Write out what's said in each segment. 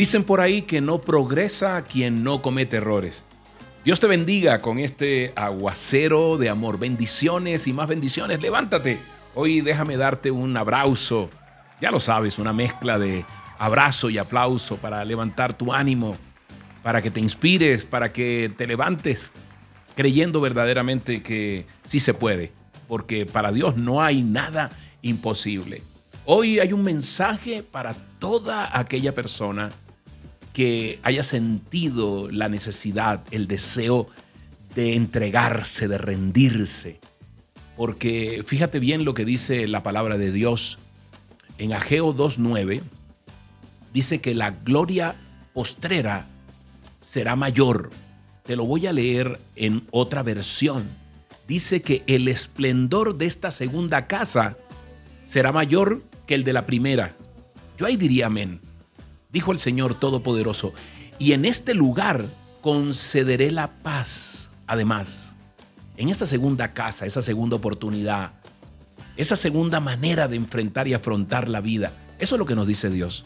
Dicen por ahí que no progresa quien no comete errores. Dios te bendiga con este aguacero de amor. Bendiciones y más bendiciones. Levántate. Hoy déjame darte un abrazo. Ya lo sabes, una mezcla de abrazo y aplauso para levantar tu ánimo, para que te inspires, para que te levantes creyendo verdaderamente que sí se puede, porque para Dios no hay nada imposible. Hoy hay un mensaje para toda aquella persona que haya sentido la necesidad, el deseo de entregarse, de rendirse. Porque fíjate bien lo que dice la palabra de Dios en Ageo 2.9. Dice que la gloria postrera será mayor. Te lo voy a leer en otra versión. Dice que el esplendor de esta segunda casa será mayor que el de la primera. Yo ahí diría amén dijo el Señor Todopoderoso, y en este lugar concederé la paz. Además, en esta segunda casa, esa segunda oportunidad, esa segunda manera de enfrentar y afrontar la vida, eso es lo que nos dice Dios.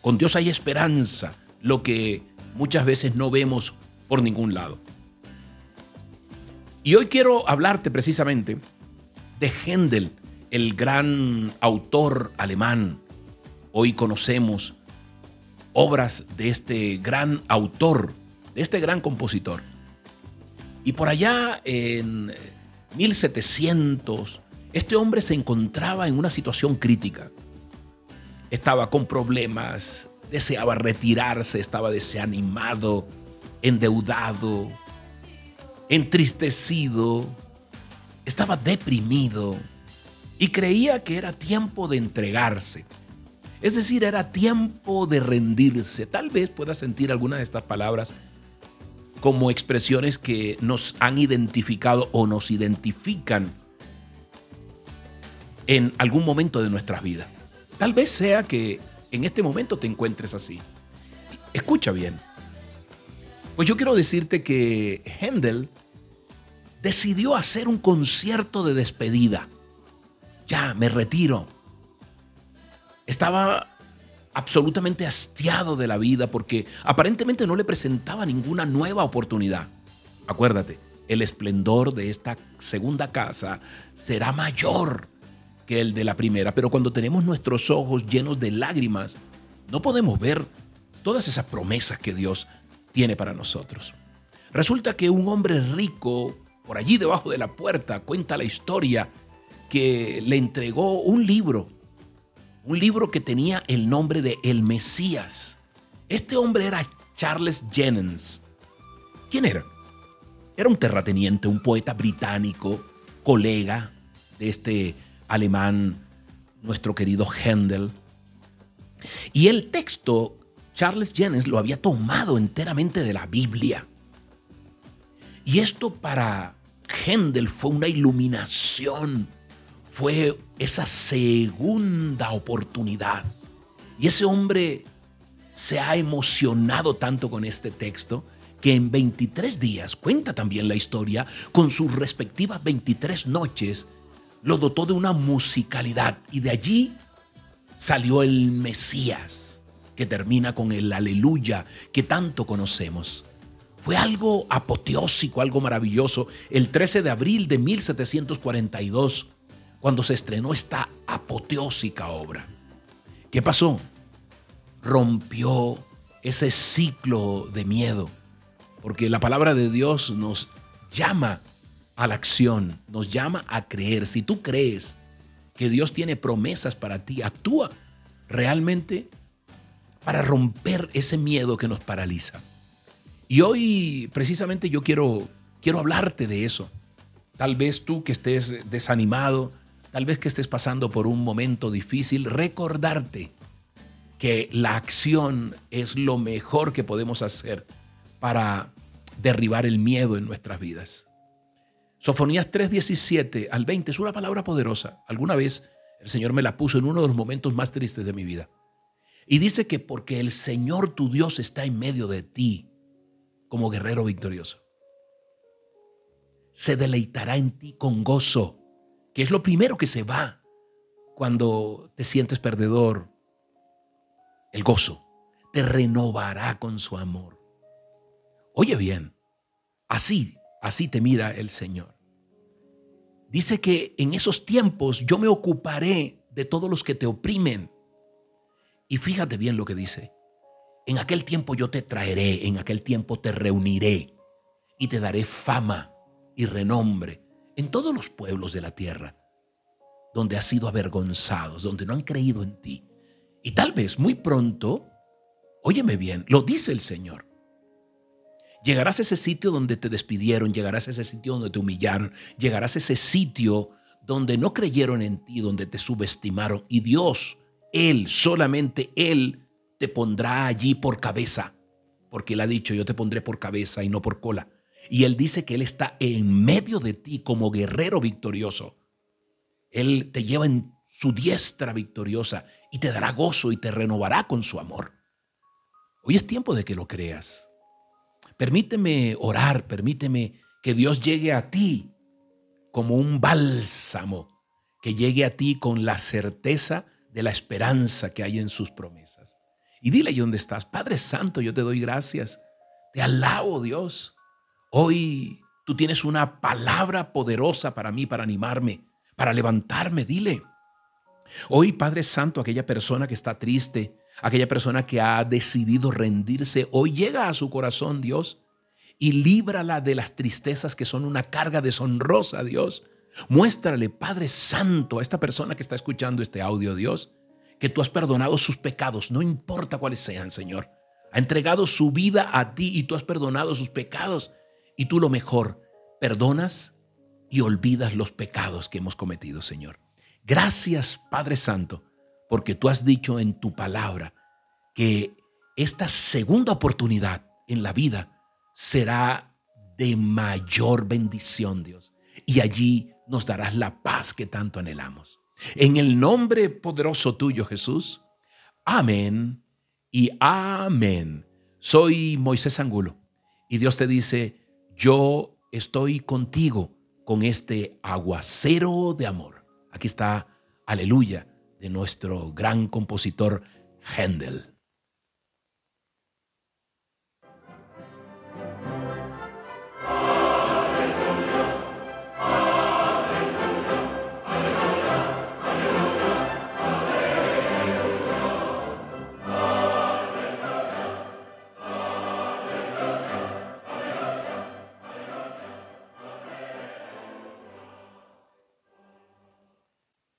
Con Dios hay esperanza, lo que muchas veces no vemos por ningún lado. Y hoy quiero hablarte precisamente de Händel, el gran autor alemán. Hoy conocemos obras de este gran autor, de este gran compositor. Y por allá en 1700, este hombre se encontraba en una situación crítica. Estaba con problemas, deseaba retirarse, estaba desanimado, endeudado, entristecido, estaba deprimido y creía que era tiempo de entregarse es decir, era tiempo de rendirse. Tal vez pueda sentir alguna de estas palabras como expresiones que nos han identificado o nos identifican en algún momento de nuestras vidas. Tal vez sea que en este momento te encuentres así. Escucha bien. Pues yo quiero decirte que Händel decidió hacer un concierto de despedida. Ya, me retiro estaba absolutamente hastiado de la vida porque aparentemente no le presentaba ninguna nueva oportunidad. Acuérdate, el esplendor de esta segunda casa será mayor que el de la primera, pero cuando tenemos nuestros ojos llenos de lágrimas, no podemos ver todas esas promesas que Dios tiene para nosotros. Resulta que un hombre rico, por allí debajo de la puerta, cuenta la historia que le entregó un libro un libro que tenía el nombre de El Mesías. Este hombre era Charles Jennings. ¿Quién era? Era un terrateniente, un poeta británico, colega de este alemán, nuestro querido Händel. Y el texto, Charles Jennings lo había tomado enteramente de la Biblia. Y esto para Händel fue una iluminación fue esa segunda oportunidad. Y ese hombre se ha emocionado tanto con este texto que en 23 días, cuenta también la historia, con sus respectivas 23 noches, lo dotó de una musicalidad y de allí salió el Mesías, que termina con el aleluya que tanto conocemos. Fue algo apoteósico, algo maravilloso. El 13 de abril de 1742, cuando se estrenó esta apoteósica obra. ¿Qué pasó? Rompió ese ciclo de miedo, porque la palabra de Dios nos llama a la acción, nos llama a creer. Si tú crees que Dios tiene promesas para ti, actúa realmente para romper ese miedo que nos paraliza. Y hoy precisamente yo quiero, quiero hablarte de eso. Tal vez tú que estés desanimado, tal vez que estés pasando por un momento difícil, recordarte que la acción es lo mejor que podemos hacer para derribar el miedo en nuestras vidas. Sofonías 3:17 al 20 es una palabra poderosa. Alguna vez el Señor me la puso en uno de los momentos más tristes de mi vida. Y dice que porque el Señor tu Dios está en medio de ti como guerrero victorioso, se deleitará en ti con gozo que es lo primero que se va cuando te sientes perdedor, el gozo. te renovará con su amor. Oye bien, así, así te mira el Señor. Dice que en esos tiempos yo me ocuparé de todos los que te oprimen. Y fíjate bien lo que dice. En aquel tiempo yo te traeré, en aquel tiempo te reuniré y te daré fama y renombre en todos los pueblos de la tierra, donde has sido avergonzados, donde no han creído en ti. Y tal vez muy pronto, óyeme bien, lo dice el Señor. Llegarás a ese sitio donde te despidieron, llegarás a ese sitio donde te humillaron, llegarás a ese sitio donde no creyeron en ti, donde te subestimaron. Y Dios, Él, solamente Él, te pondrá allí por cabeza, porque Él ha dicho, yo te pondré por cabeza y no por cola. Y Él dice que Él está en medio de ti como guerrero victorioso. Él te lleva en su diestra victoriosa y te dará gozo y te renovará con su amor. Hoy es tiempo de que lo creas. Permíteme orar, permíteme que Dios llegue a ti como un bálsamo, que llegue a ti con la certeza de la esperanza que hay en sus promesas. Y dile ahí dónde estás. Padre Santo, yo te doy gracias. Te alabo, Dios. Hoy tú tienes una palabra poderosa para mí, para animarme, para levantarme. Dile. Hoy, Padre Santo, aquella persona que está triste, aquella persona que ha decidido rendirse, hoy llega a su corazón, Dios, y líbrala de las tristezas que son una carga deshonrosa, Dios. Muéstrale, Padre Santo, a esta persona que está escuchando este audio, Dios, que tú has perdonado sus pecados, no importa cuáles sean, Señor. Ha entregado su vida a ti y tú has perdonado sus pecados. Y tú lo mejor, perdonas y olvidas los pecados que hemos cometido, Señor. Gracias, Padre Santo, porque tú has dicho en tu palabra que esta segunda oportunidad en la vida será de mayor bendición, Dios. Y allí nos darás la paz que tanto anhelamos. En el nombre poderoso tuyo, Jesús. Amén y amén. Soy Moisés Angulo y Dios te dice, yo estoy contigo con este aguacero de amor. Aquí está, aleluya, de nuestro gran compositor Händel.